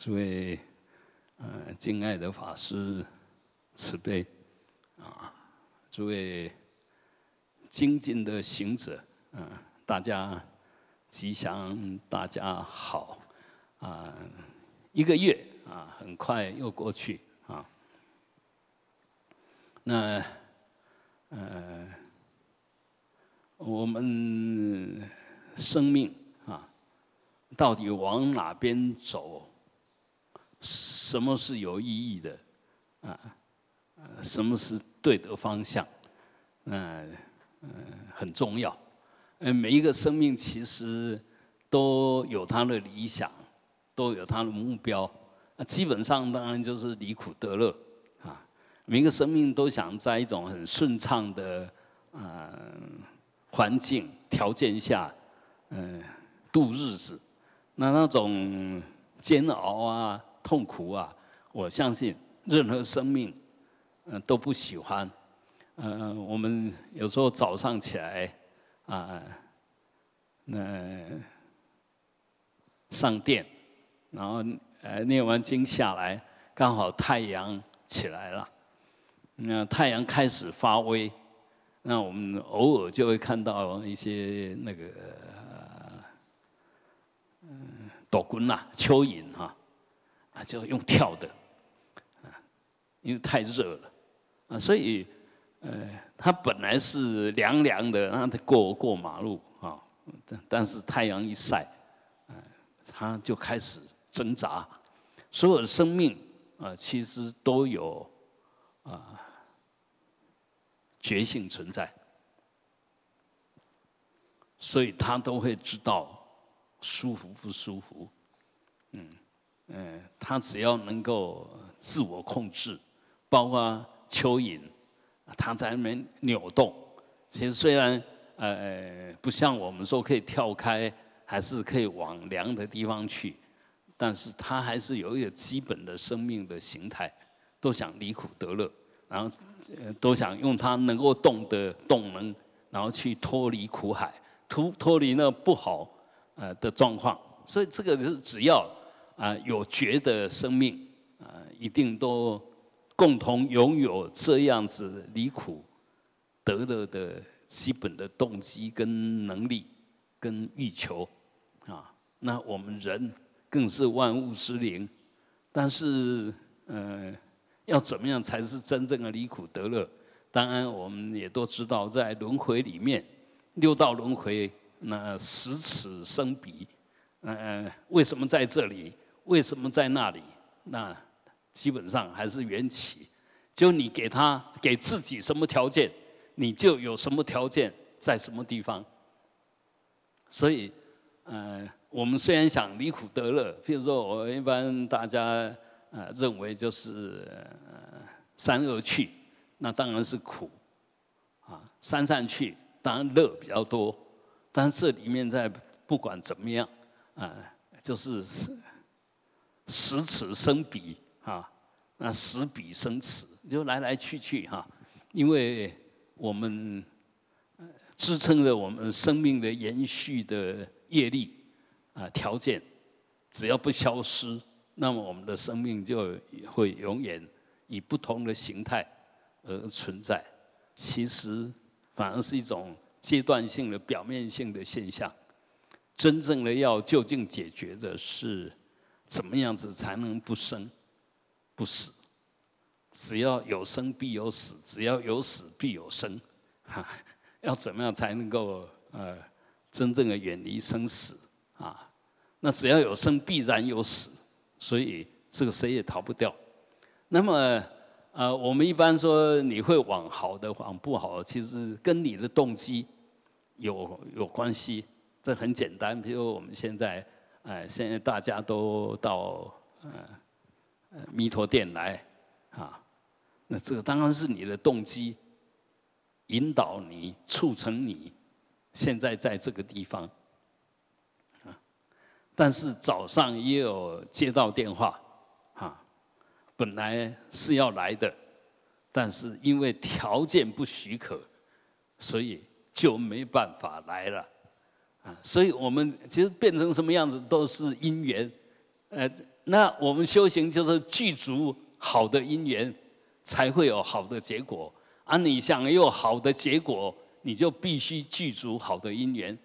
诸位，呃，敬爱的法师，慈悲，啊，诸位精进的行者，嗯，大家吉祥，大家好，啊，一个月啊，很快又过去啊，那，呃，我们生命啊，到底往哪边走？什么是有意义的？啊，什么是对的方向？嗯嗯，很重要。嗯，每一个生命其实都有他的理想，都有他的目标。那基本上当然就是离苦得乐啊。每个生命都想在一种很顺畅的嗯环境条件下，嗯度日子。那那种煎熬啊。痛苦啊！我相信任何生命，嗯，都不喜欢。嗯，我们有时候早上起来，啊，那上殿，然后呃念完经下来，刚好太阳起来了，那太阳开始发威，那我们偶尔就会看到一些那个，嗯，斗棍呐，蚯蚓哈。就用跳的，啊，因为太热了，啊，所以，呃，它本来是凉凉的，让它过过马路啊，但但是太阳一晒，啊，它就开始挣扎。所有的生命啊，其实都有啊觉性存在，所以它都会知道舒服不舒服，嗯。嗯，他只要能够自我控制，包括蚯蚓，它在那边扭动。其实虽然呃不像我们说可以跳开，还是可以往凉的地方去，但是它还是有一个基本的生命的形态，都想离苦得乐，然后都想用它能够动的动能，然后去脱离苦海，脱脱离那不好呃的状况。所以这个是只要。啊，有觉的生命啊，一定都共同拥有这样子离苦得乐的基本的动机跟能力跟欲求啊。那我们人更是万物之灵，但是呃，要怎么样才是真正的离苦得乐？当然，我们也都知道，在轮回里面，六道轮回，那十此生彼，呃，为什么在这里？为什么在那里？那基本上还是缘起，就你给他给自己什么条件，你就有什么条件在什么地方。所以，呃，我们虽然想离苦得乐，譬如说我一般大家呃认为就是呃三恶去，那当然是苦啊；三善去，当然乐比较多。但这里面在不管怎么样啊，就是。十此生彼，啊，那十彼生此，就来来去去哈，因为我们支撑着我们生命的延续的业力啊条件，只要不消失，那么我们的生命就会永远以不同的形态而存在。其实反而是一种阶段性的、表面性的现象，真正的要就近解决的是。怎么样子才能不生不死？只要有生必有死，只要有死必有生。哈，要怎么样才能够呃真正的远离生死啊？那只要有生，必然有死，所以这个谁也逃不掉。那么呃，我们一般说你会往好的往不好，其实跟你的动机有有关系。这很简单，比如我们现在。哎，现在大家都到呃弥陀殿来啊，那这个当然是你的动机，引导你促成你现在在这个地方啊。但是早上也有接到电话啊，本来是要来的，但是因为条件不许可，所以就没办法来了。啊，所以我们其实变成什么样子都是因缘，呃，那我们修行就是具足好的因缘，才会有好的结果。啊，你想有好的结果，你就必须具足好的因缘。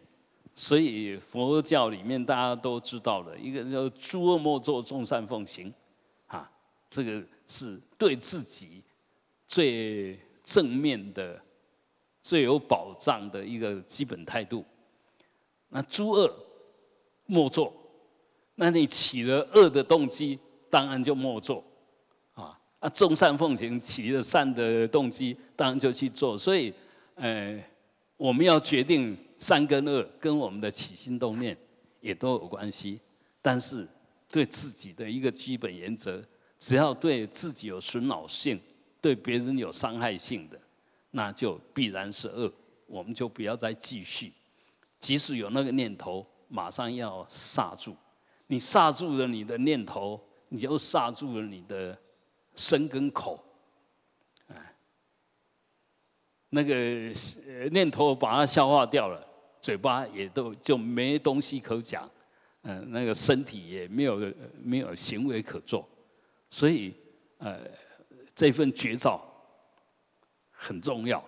所以佛教里面大家都知道了，一个叫“诸恶莫作，众善奉行”，啊，这个是对自己最正面的、最有保障的一个基本态度。那诸恶莫作，那你起了恶的动机，当然就莫作，啊啊，众善奉行，起了善的动机，当然就去做。所以，呃，我们要决定。善跟恶跟我们的起心动念也都有关系，但是对自己的一个基本原则，只要对自己有损恼性，对别人有伤害性的，那就必然是恶，我们就不要再继续。即使有那个念头，马上要刹住。你刹住了你的念头，你就刹住了你的身跟口。那个念头把它消化掉了，嘴巴也都就没东西可讲，嗯，那个身体也没有没有行为可做，所以呃，这份绝招很重要。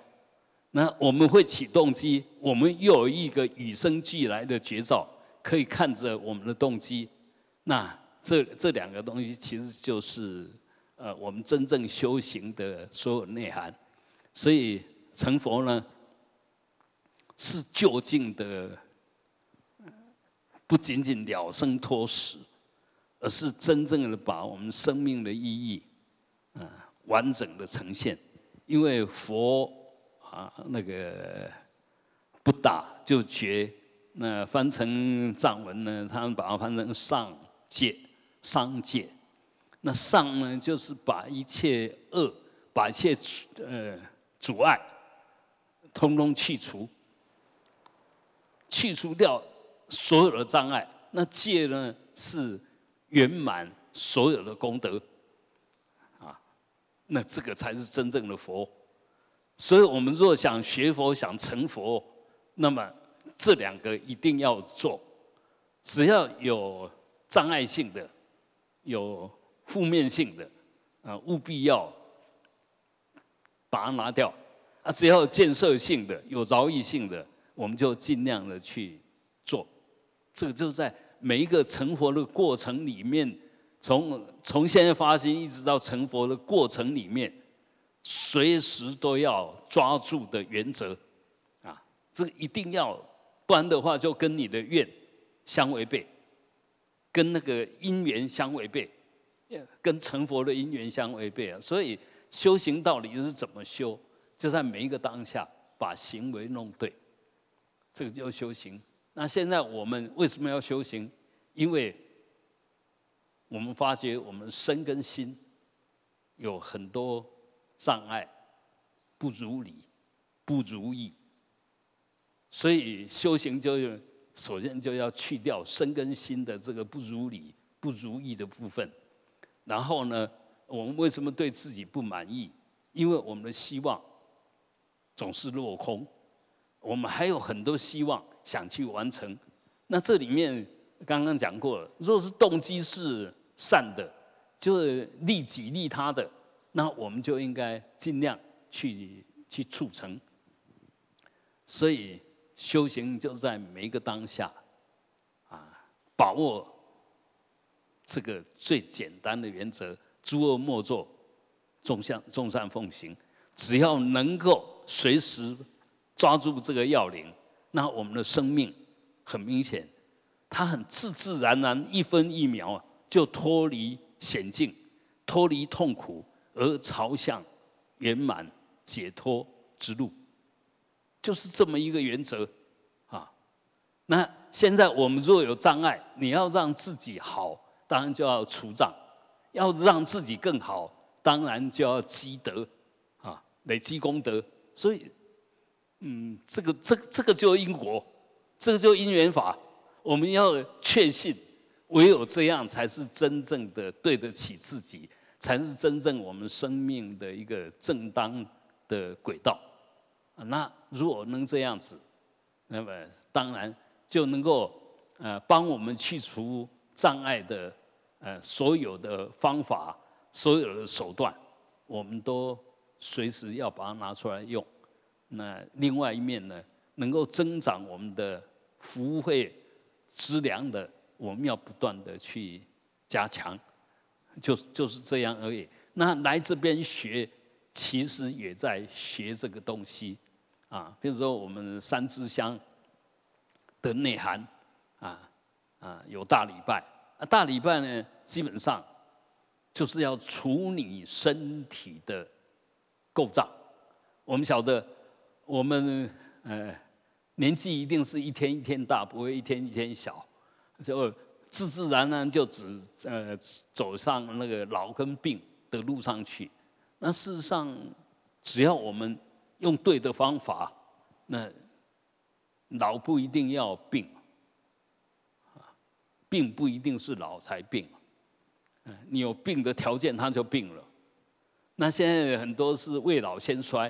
那我们会起动机，我们又有一个与生俱来的绝招，可以看着我们的动机。那这这两个东西其实就是呃我们真正修行的所有内涵，所以。成佛呢，是就近的，不仅仅了生脱死，而是真正的把我们生命的意义，啊，完整的呈现。因为佛啊，那个不打就绝，那翻成藏文呢，他们把它翻成上界、商界。那上呢，就是把一切恶，把一切呃阻碍。通通去除，去除掉所有的障碍。那戒呢，是圆满所有的功德，啊，那这个才是真正的佛。所以我们若想学佛、想成佛，那么这两个一定要做。只要有障碍性的、有负面性的，啊，务必要把它拿掉。啊，只要建设性的、有饶益性的，我们就尽量的去做。这个就在每一个成佛的过程里面，从从现在发心一直到成佛的过程里面，随时都要抓住的原则。啊，这个一定要，不然的话就跟你的愿相违背，跟那个因缘相违背，跟成佛的因缘相违背啊。所以修行到底是怎么修？就在每一个当下，把行为弄对，这个叫修行。那现在我们为什么要修行？因为我们发觉我们身跟心有很多障碍，不如理，不如意，所以修行就首先就要去掉身跟心的这个不如理、不如意的部分。然后呢，我们为什么对自己不满意？因为我们的希望。总是落空，我们还有很多希望想去完成。那这里面刚刚讲过了，若是动机是善的，就是利己利他的，那我们就应该尽量去去促成。所以修行就在每一个当下，啊，把握这个最简单的原则：诸恶莫作，众善众善奉行。只要能够。随时抓住这个要领，那我们的生命很明显，它很自自然然一分一秒就脱离险境，脱离痛苦，而朝向圆满解脱之路，就是这么一个原则啊。那现在我们若有障碍，你要让自己好，当然就要除障；要让自己更好，当然就要积德啊，累积功德。所以，嗯，这个、这、这个就因果，这个就因缘法。我们要确信，唯有这样才是真正的对得起自己，才是真正我们生命的一个正当的轨道。那如果能这样子，那么当然就能够呃帮我们去除障碍的呃，所有的方法，所有的手段，我们都随时要把它拿出来用。那另外一面呢，能够增长我们的服务费质量的，我们要不断的去加强，就就是这样而已。那来这边学，其实也在学这个东西啊。比如说我们三支香的内涵啊啊，有大礼拜。啊，大礼拜呢，基本上就是要处理身体的构造。我们晓得，我们呃年纪一定是一天一天大，不会一天一天小，就自自然然就只呃走上那个老跟病的路上去。那事实上，只要我们用对的方法，那老不一定要病。病不一定是老才病，嗯，你有病的条件，他就病了。那现在很多是未老先衰，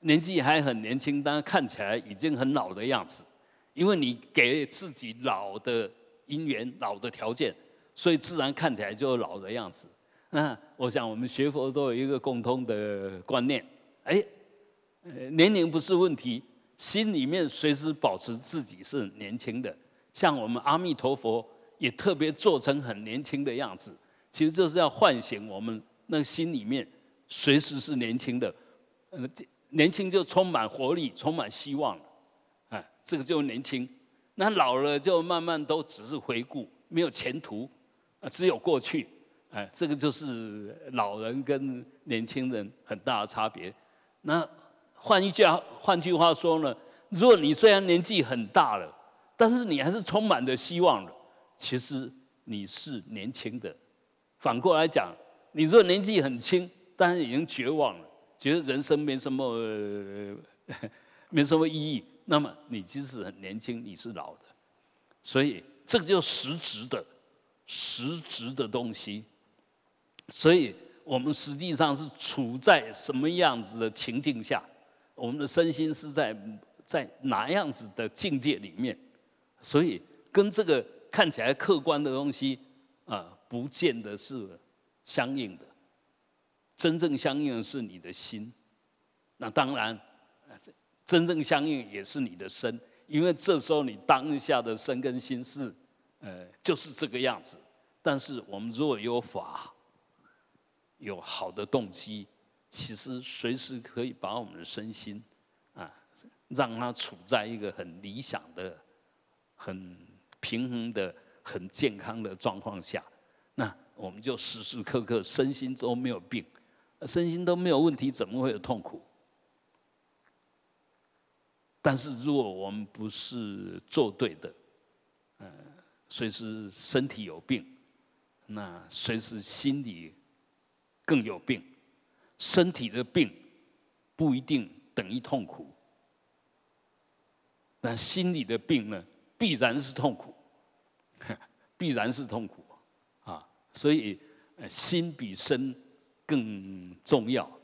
年纪还很年轻，但看起来已经很老的样子，因为你给自己老的因缘、老的条件，所以自然看起来就老的样子。那我想我们学佛都有一个共通的观念，哎，年龄不是问题，心里面随时保持自己是年轻的。像我们阿弥陀佛也特别做成很年轻的样子，其实就是要唤醒我们那心里面随时是年轻的，年轻就充满活力，充满希望，哎，这个就年轻。那老了就慢慢都只是回顾，没有前途，啊，只有过去，哎，这个就是老人跟年轻人很大的差别。那换一句换句话说呢，如果你虽然年纪很大了，但是你还是充满着希望的。其实你是年轻的。反过来讲，你如果年纪很轻，但是已经绝望了，觉得人生没什么没什么意义，那么你即使很年轻，你是老的。所以这个就实质的、实质的东西。所以我们实际上是处在什么样子的情境下？我们的身心是在在哪样子的境界里面？所以，跟这个看起来客观的东西啊，不见得是相应的。真正相应的是你的心。那当然，真正相应也是你的身，因为这时候你当下的身跟心是，呃，就是这个样子。但是我们如果有法，有好的动机，其实随时可以把我们的身心啊，让它处在一个很理想的。很平衡的、很健康的状况下，那我们就时时刻刻身心都没有病，身心都没有问题，怎么会有痛苦？但是如果我们不是做对的，呃，随时身体有病，那随时心里更有病。身体的病不一定等于痛苦，但心里的病呢？必然是痛苦，必然是痛苦啊！所以心比身更重要，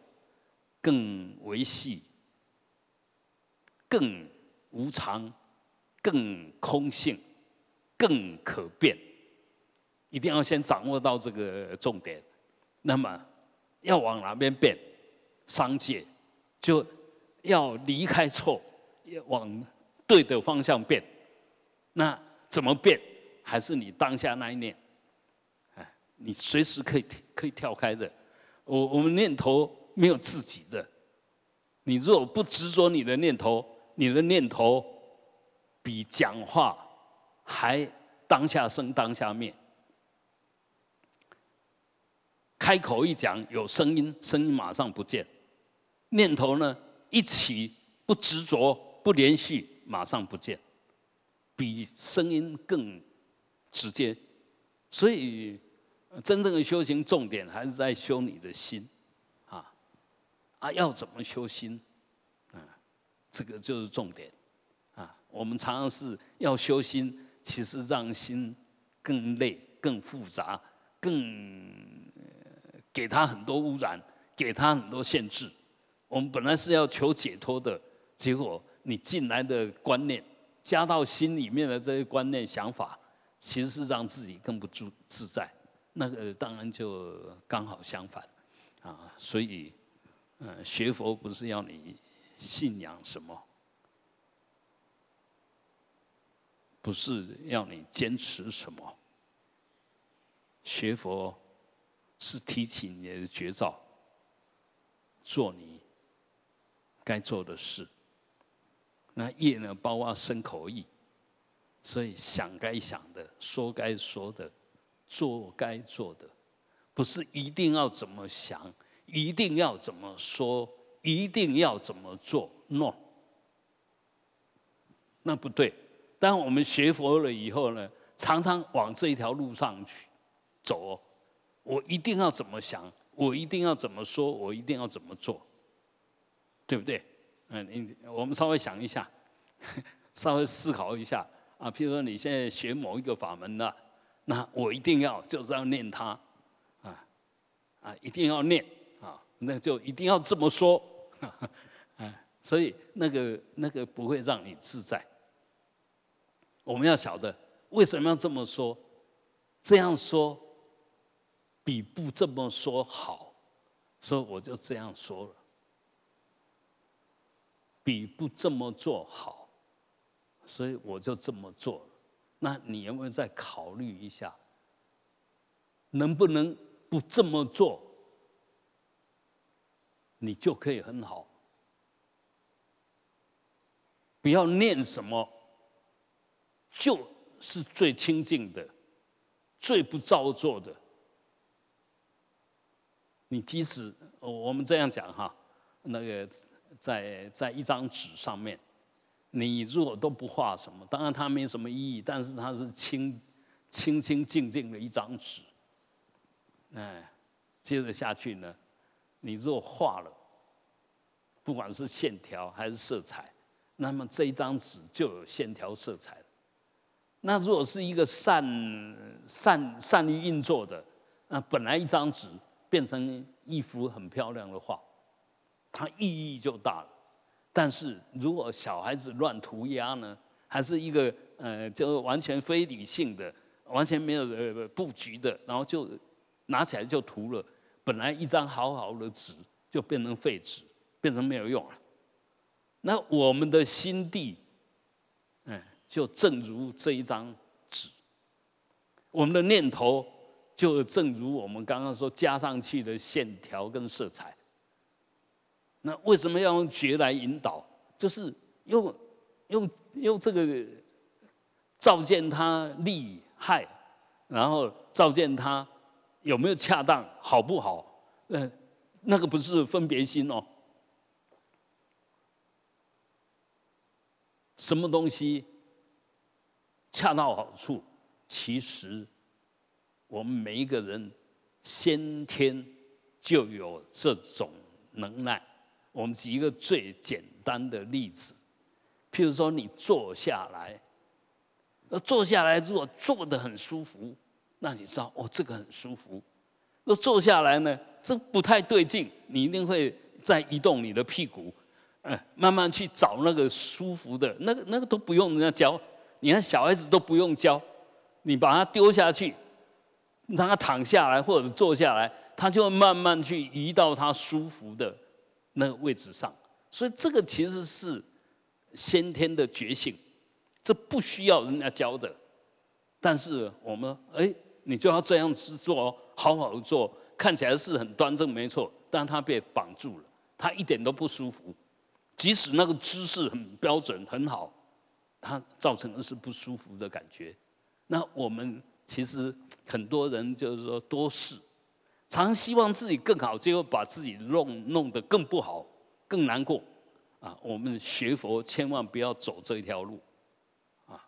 更维系，更无常，更空性，更可变。一定要先掌握到这个重点。那么要往哪边变？商界就要离开错，要往对的方向变。那怎么变？还是你当下那一念？哎，你随时可以可以跳开的。我我们念头没有自己的。你如果不执着你的念头，你的念头比讲话还当下生当下灭。开口一讲有声音，声音马上不见；念头呢一起不执着不连续，马上不见。比声音更直接，所以真正的修行重点还是在修你的心，啊啊，要怎么修心？这个就是重点，啊，我们常常是要修心，其实让心更累、更复杂、更给他很多污染，给他很多限制。我们本来是要求解脱的，结果你进来的观念。加到心里面的这些观念想法，其实是让自己更不自自在。那个当然就刚好相反，啊，所以，嗯，学佛不是要你信仰什么，不是要你坚持什么，学佛是提起你的绝招，做你该做的事。那业呢，包括身口意，所以想该想的，说该说的。做该做的，不是一定要怎么想，一定要怎么说，一定要怎么做。no，那不对。当我们学佛了以后呢，常常往这一条路上去走。我一定要怎么想，我一定要怎么说，我一定要怎么做，对不对？嗯，你我们稍微想一下，稍微思考一下啊。譬如说，你现在学某一个法门了。那我一定要就是要念它，啊啊，一定要念，那就一定要这么说，啊，所以那个那个不会让你自在。我们要晓得为什么要这么说，这样说比不这么说好，所以我就这样说了，比不这么做好，所以我就这么做。那你有没有再考虑一下，能不能不这么做，你就可以很好？不要念什么，就是最清净的，最不造作的。你即使我们这样讲哈，那个在在一张纸上面。你如果都不画什么，当然它没什么意义，但是它是清清清净净的一张纸。哎，接着下去呢，你如果画了，不管是线条还是色彩，那么这一张纸就有线条色彩。那如果是一个善善善于运作的，那本来一张纸变成一幅很漂亮的画，它意义就大了。但是如果小孩子乱涂鸦呢，还是一个呃，就完全非理性的，完全没有呃布局的，然后就拿起来就涂了，本来一张好好的纸就变成废纸，变成没有用了。那我们的心地，嗯，就正如这一张纸，我们的念头就正如我们刚刚说加上去的线条跟色彩。那为什么要用觉来引导？就是用用用这个照见他利害，然后照见他有没有恰当，好不好？呃，那个不是分别心哦。什么东西恰到好处？其实我们每一个人先天就有这种能耐。我们举一个最简单的例子，譬如说你坐下来，那坐下来如果坐得很舒服，那你知道哦，这个很舒服。那坐下来呢，这不太对劲，你一定会再移动你的屁股，嗯，慢慢去找那个舒服的，那个那个都不用人家教，你看小孩子都不用教，你把他丢下去，让他躺下来或者坐下来，他就会慢慢去移到他舒服的。那个位置上，所以这个其实是先天的觉性，这不需要人家教的。但是我们哎，你就要这样子做，好好做，看起来是很端正，没错。但他被绑住了，他一点都不舒服。即使那个姿势很标准很好，他造成的是不舒服的感觉。那我们其实很多人就是说多事。常希望自己更好，结果把自己弄弄得更不好，更难过。啊，我们学佛千万不要走这一条路，啊，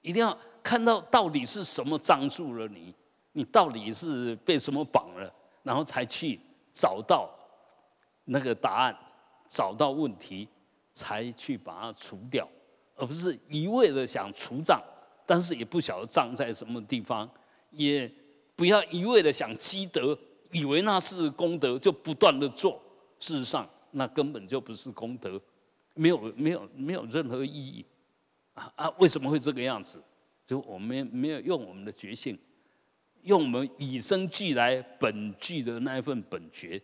一定要看到到底是什么障住了你，你到底是被什么绑了，然后才去找到那个答案，找到问题，才去把它除掉，而不是一味的想除障，但是也不晓得障在什么地方，也不要一味的想积德。以为那是功德，就不断的做，事实上那根本就不是功德，没有没有没有任何意义，啊啊！为什么会这个样子？就我们没有用我们的觉性，用我们与生俱来本具的那一份本觉，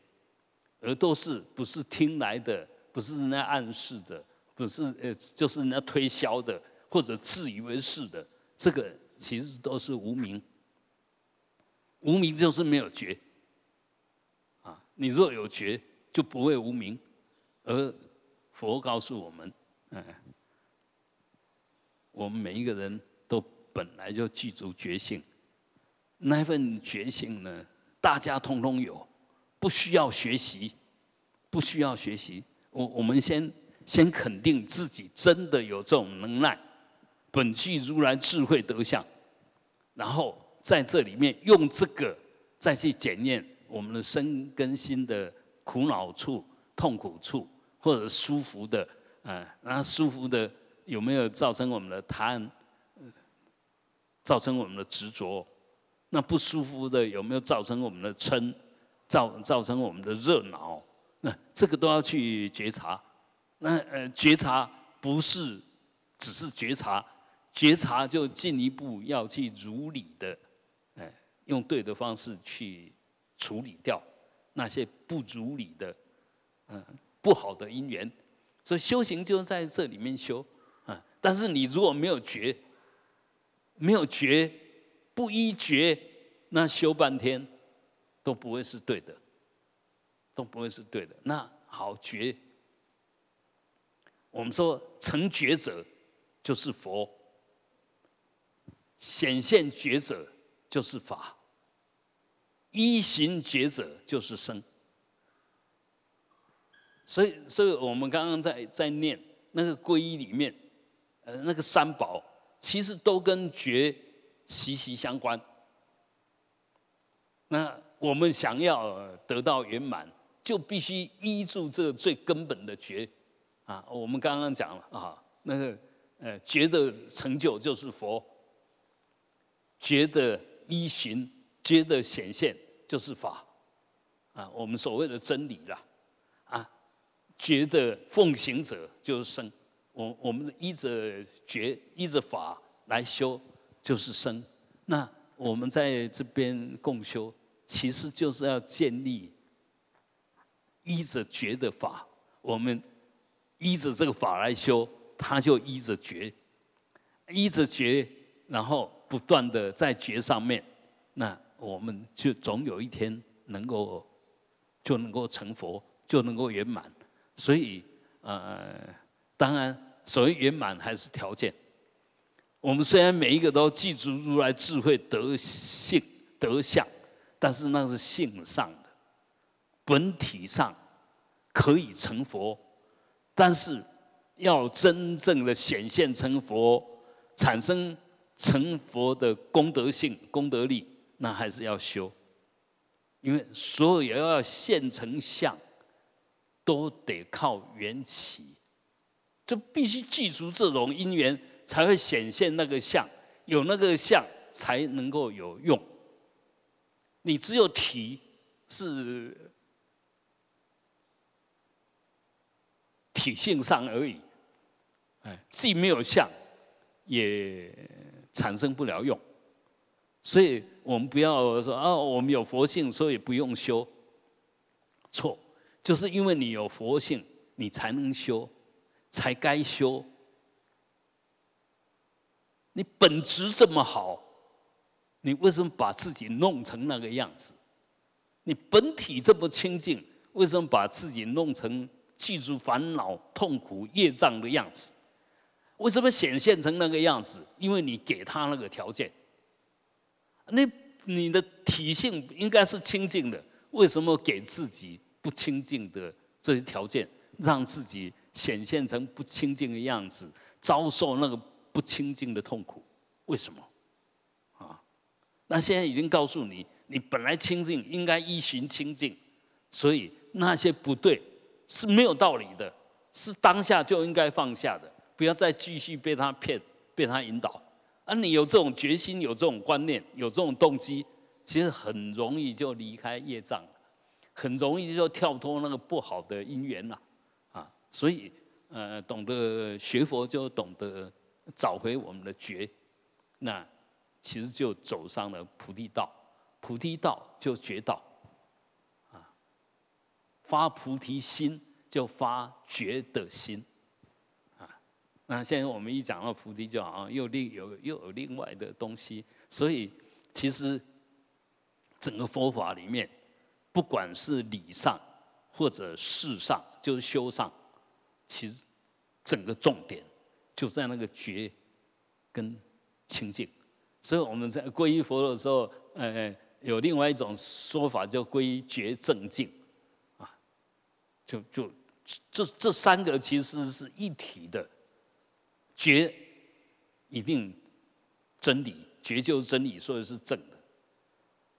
而都是不是听来的，不是人家暗示的，不是呃，就是人家推销的，或者自以为是的，这个其实都是无名。无名就是没有觉，啊，你若有觉，就不会无名。而佛告诉我们，嗯，我们每一个人本来就具足觉性。那份觉醒呢？大家通通有，不需要学习，不需要学习。我我们先先肯定自己真的有这种能耐，本具如来智慧德相，然后在这里面用这个再去检验我们的身跟心的苦恼处、痛苦处，或者舒服的，嗯，那舒服的有没有造成我们的贪，造成我们的执着？那不舒服的有没有造成我们的嗔，造造成我们的热恼？那这个都要去觉察。那呃，觉察不是只是觉察，觉察就进一步要去如理的，哎，用对的方式去处理掉那些不如理的，嗯，不好的因缘。所以修行就在这里面修啊。但是你如果没有觉，没有觉。不依觉，那修半天都不会是对的，都不会是对的。那好觉，我们说成觉者就是佛，显现觉者就是法，依行觉者就是生。所以，所以我们刚刚在在念那个皈依里面，呃，那个三宝其实都跟觉。息息相关。那我们想要得到圆满，就必须依住这个最根本的觉啊。我们刚刚讲了啊，那个呃觉的成就就是佛，觉的依循、觉的显现就是法啊。我们所谓的真理啦啊，觉的奉行者就是生。我我们依着觉、依着法来修。就是生，那我们在这边共修，其实就是要建立依着觉的法，我们依着这个法来修，他就依着觉，依着觉，然后不断的在觉上面，那我们就总有一天能够就能够成佛，就能够圆满。所以，呃，当然，所谓圆满还是条件。我们虽然每一个都记住如来智慧德性德相，但是那是性上的，本体上可以成佛，但是要真正的显现成佛，产生成佛的功德性功德力，那还是要修，因为所有要现成相，都得靠缘起，就必须记住这种因缘。才会显现那个相，有那个相才能够有用。你只有体是体性上而已，哎，既没有相，也产生不了用。所以我们不要说啊，我们有佛性，所以不用修。错，就是因为你有佛性，你才能修，才该修。你本质这么好，你为什么把自己弄成那个样子？你本体这么清净，为什么把自己弄成记住烦恼、痛苦、业障的样子？为什么显现成那个样子？因为你给他那个条件。那你的体性应该是清净的，为什么给自己不清净的这些条件，让自己显现成不清净的样子，遭受那个？不清净的痛苦，为什么？啊？那现在已经告诉你，你本来清净，应该依循清净，所以那些不对是没有道理的，是当下就应该放下的，不要再继续被他骗、被他引导。而你有这种决心、有这种观念、有这种动机，其实很容易就离开业障，很容易就跳脱那个不好的因缘了。所以呃，懂得学佛就懂得。找回我们的觉，那其实就走上了菩提道菩提道就觉道，啊，发菩提心就发觉的心，啊，那现在我们一讲到菩提，就好像又另有又有另外的东西，所以其实整个佛法里面，不管是理上或者事上，就是修上，其实整个重点就在那个觉跟清净。所以我们在皈依佛的时候，呃，有另外一种说法叫皈依觉正净，啊，就就这这三个其实是一体的，觉一定真理，觉就是真理，所以是正的，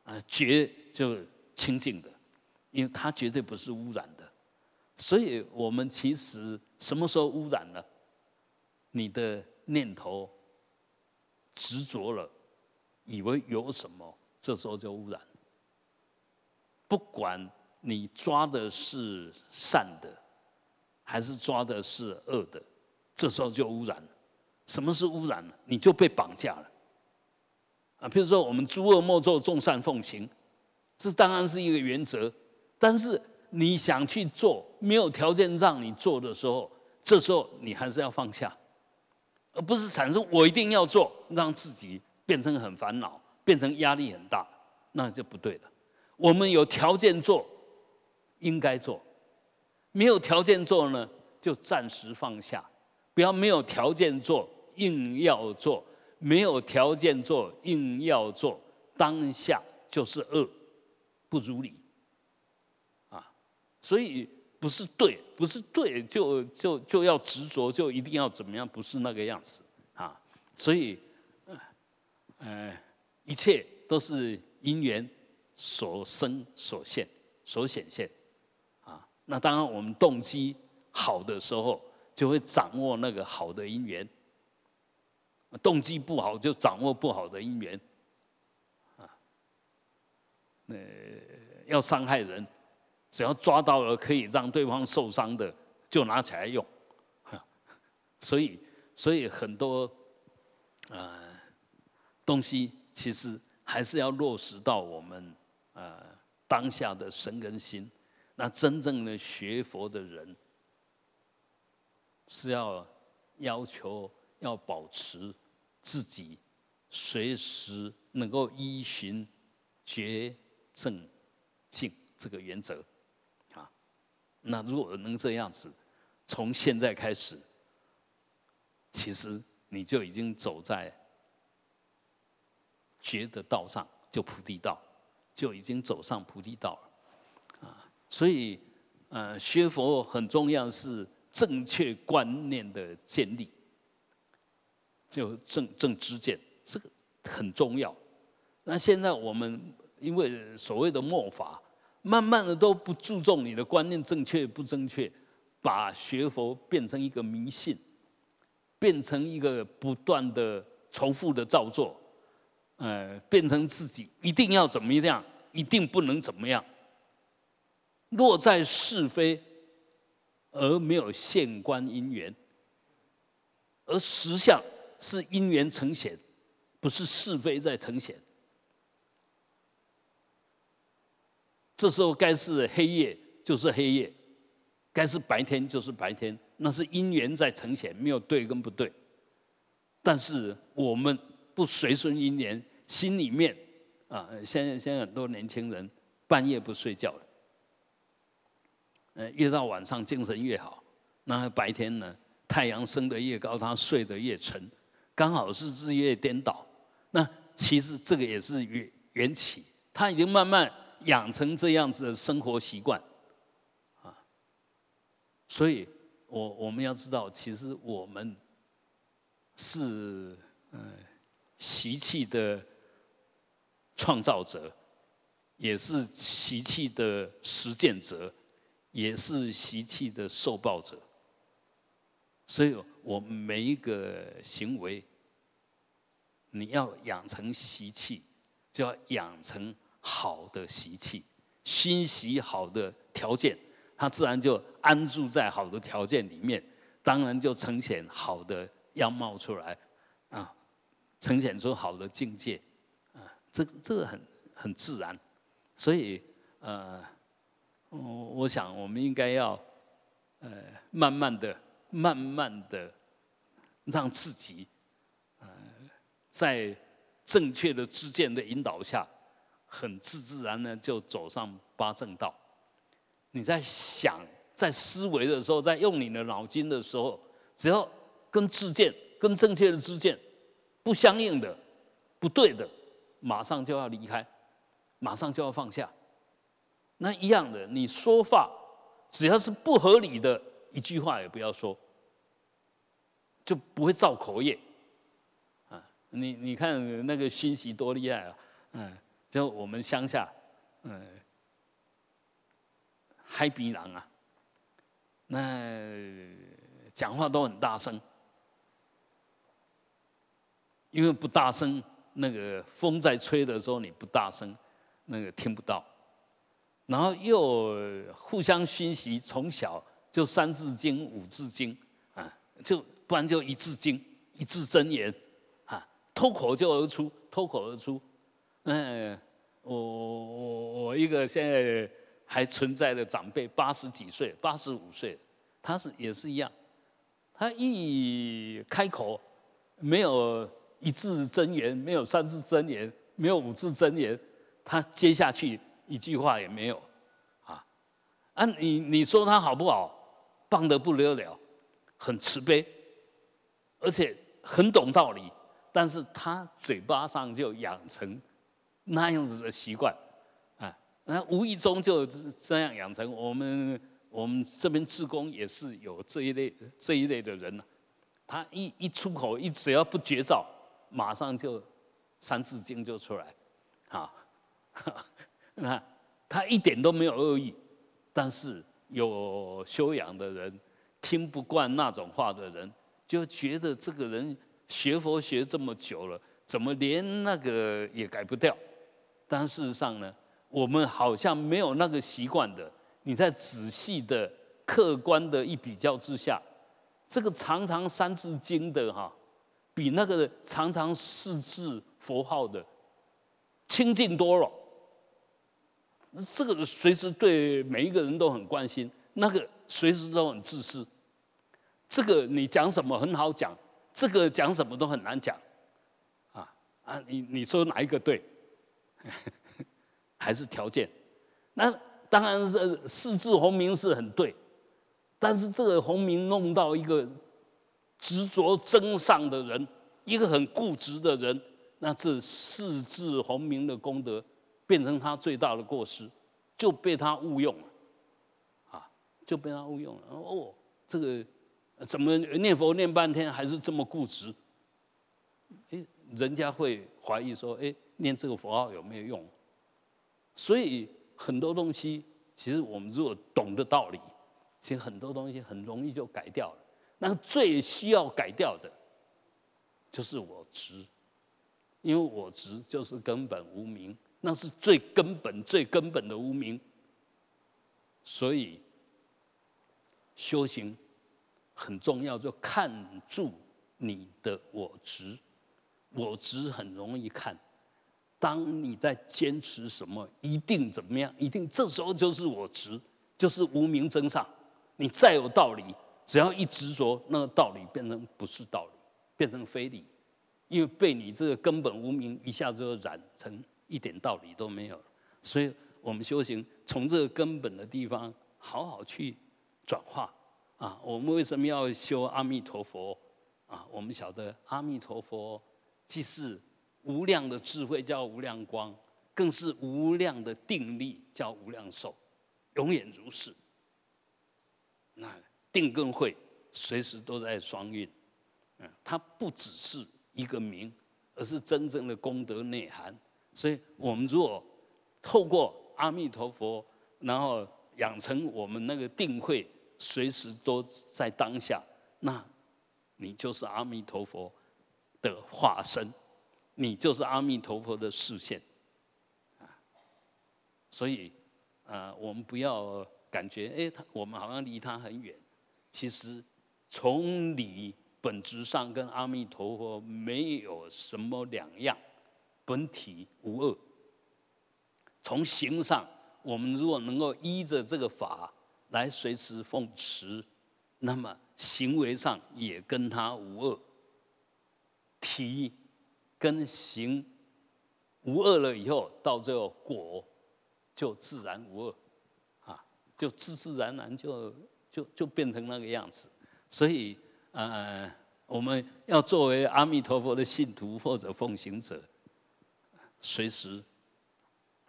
啊，觉就清净的，因为它绝对不是污染，所以我们其实什么时候污染了？你的念头执着了。以为有什么，这时候就污染。不管你抓的是善的，还是抓的是恶的，这时候就污染了。什么是污染呢？你就被绑架了。啊，比如说我们诸恶莫作，众善奉行，这当然是一个原则。但是你想去做，没有条件让你做的时候，这时候你还是要放下，而不是产生我一定要做，让自己。变成很烦恼，变成压力很大，那就不对了。我们有条件做，应该做；没有条件做呢，就暂时放下。不要没有条件做，硬要做；没有条件做，硬要做，当下就是恶，不如理。所以不是对，不是对，就就就要执着，就一定要怎么样？不是那个样子啊，所以。呃，一切都是因缘所生、所现、所显现，啊，那当然我们动机好的时候，就会掌握那个好的因缘；动机不好，就掌握不好的因缘。啊，那要伤害人，只要抓到了可以让对方受伤的，就拿起来用。所以，所以很多，啊。东西其实还是要落实到我们呃当下的神跟心。那真正的学佛的人是要要求要保持自己随时能够依循觉正净这个原则。那如果能这样子，从现在开始，其实你就已经走在。觉的道上就菩提道，就已经走上菩提道了，啊，所以，呃，学佛很重要是正确观念的建立，就正正知见，这个很重要。那现在我们因为所谓的末法，慢慢的都不注重你的观念正确不正确，把学佛变成一个迷信，变成一个不断的重复的造作。呃，变成自己一定要怎么样，一定不能怎么样。落在是非，而没有现观因缘，而实相是因缘呈现，不是是非在呈现。这时候该是黑夜就是黑夜，该是白天就是白天，那是因缘在呈现，没有对跟不对。但是我们。不随顺因缘，心里面啊，现在现在很多年轻人半夜不睡觉了，呃，越到晚上精神越好，那白天呢，太阳升得越高，他睡得越沉，刚好是日夜颠倒。那其实这个也是缘缘起，他已经慢慢养成这样子的生活习惯，啊，所以我我们要知道，其实我们是嗯。习气的创造者，也是习气的实践者，也是习气的受报者。所以，我每一个行为，你要养成习气，就要养成好的习气，熏习好的条件，他自然就安住在好的条件里面，当然就呈现好的样貌出来啊。呈现出好的境界，啊，这这个很很自然。所以，呃，我我想我们应该要，呃，慢慢的、慢慢的让自己，呃，在正确的知见的引导下，很自自然的就走上八正道。你在想、在思维的时候，在用你的脑筋的时候，只要跟自见、跟正确的自见不相应的、不对的，马上就要离开，马上就要放下。那一样的，你说话只要是不合理的，一句话也不要说，就不会造口业。啊，你你看那个熏习多厉害啊！嗯，就我们乡下，嗯，嗨皮狼啊，那讲话都很大声。因为不大声，那个风在吹的时候你不大声，那个听不到。然后又互相熏习，从小就三字经、五字经啊，就不然就一字经、一字真言啊，脱口就而出，脱口而出。嗯，我我我一个现在还存在的长辈，八十几岁、八十五岁，他是也是一样，他一开口没有。一字真言没有，三字真言没有，五字真言，他接下去一句话也没有，啊，啊，你你说他好不好？棒得不得了，很慈悲，而且很懂道理，但是他嘴巴上就养成那样子的习惯，啊，那无意中就这样养成。我们我们这边志工也是有这一类这一类的人他一一出口一只要不绝照。马上就《三字经》就出来，啊，那他一点都没有恶意，但是有修养的人听不惯那种话的人，就觉得这个人学佛学这么久了，怎么连那个也改不掉？但事实上呢，我们好像没有那个习惯的。你在仔细的、客观的一比较之下，这个常常《三字经》的哈。比那个常常四字佛号的清净多了。这个随时对每一个人都很关心，那个随时都很自私。这个你讲什么很好讲，这个讲什么都很难讲。啊啊，你你说哪一个对？还是条件？那当然是四字洪名是很对，但是这个洪名弄到一个。执着真上的人，一个很固执的人，那这四字洪名的功德，变成他最大的过失，就被他误用了，啊，就被他误用了。哦，这个怎么念佛念半天还是这么固执？哎，人家会怀疑说，哎，念这个佛号有没有用？所以很多东西，其实我们如果懂得道理，其实很多东西很容易就改掉了。那最需要改掉的，就是我执，因为我执就是根本无名，那是最根本、最根本的无名。所以修行很重要，就看住你的我执。我执很容易看，当你在坚持什么，一定怎么样，一定这时候就是我执，就是无名真上。你再有道理。只要一执着，那个道理变成不是道理，变成非理，因为被你这个根本无名一下子就染成一点道理都没有。所以我们修行从这个根本的地方好好去转化啊。我们为什么要修阿弥陀佛啊？我们晓得阿弥陀佛既是无量的智慧叫无量光，更是无量的定力叫无量寿，永远如是。那。定跟慧随时都在双运，嗯，它不只是一个名，而是真正的功德内涵。所以，我们如果透过阿弥陀佛，然后养成我们那个定慧，随时都在当下，那你就是阿弥陀佛的化身，你就是阿弥陀佛的视线，啊，所以，呃，我们不要感觉，哎，他我们好像离他很远。其实，从理本质上跟阿弥陀佛没有什么两样，本体无二，从行上，我们如果能够依着这个法来随时奉持，那么行为上也跟他无二。体跟行无二了以后，到最后果就自然无二，啊，就自自然然就就就变成那个样子。所以，呃，我们要作为阿弥陀佛的信徒或者奉行者，随时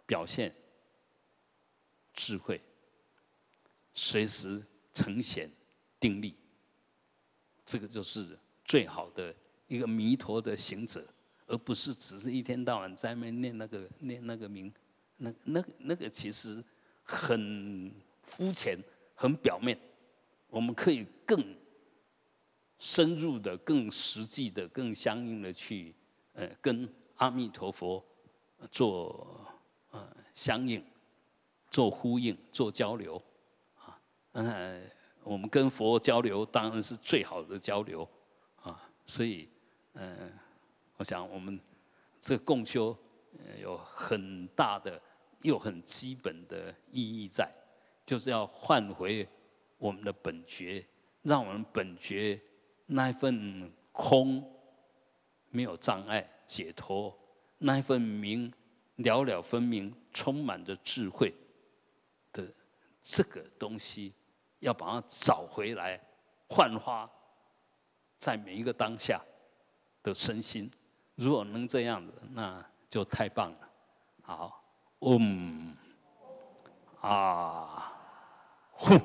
表现智慧，随时呈现定力，这个就是最好的一个弥陀的行者，而不是只是一天到晚在那念那个念那个名，那那那个其实很肤浅、很表面。我们可以更。深入的、更实际的、更相应的去，呃，跟阿弥陀佛做呃相应、做呼应、做交流，啊，嗯，我们跟佛交流当然是最好的交流，啊，所以，嗯，我想我们这共修有很大的又很基本的意义在，就是要换回我们的本觉，让我们本觉。那一份空没有障碍解脱，那一份明了了分明，充满着智慧的这个东西，要把它找回来，焕发在每一个当下的身心。如果能这样子，那就太棒了。好，嗯，啊，呼。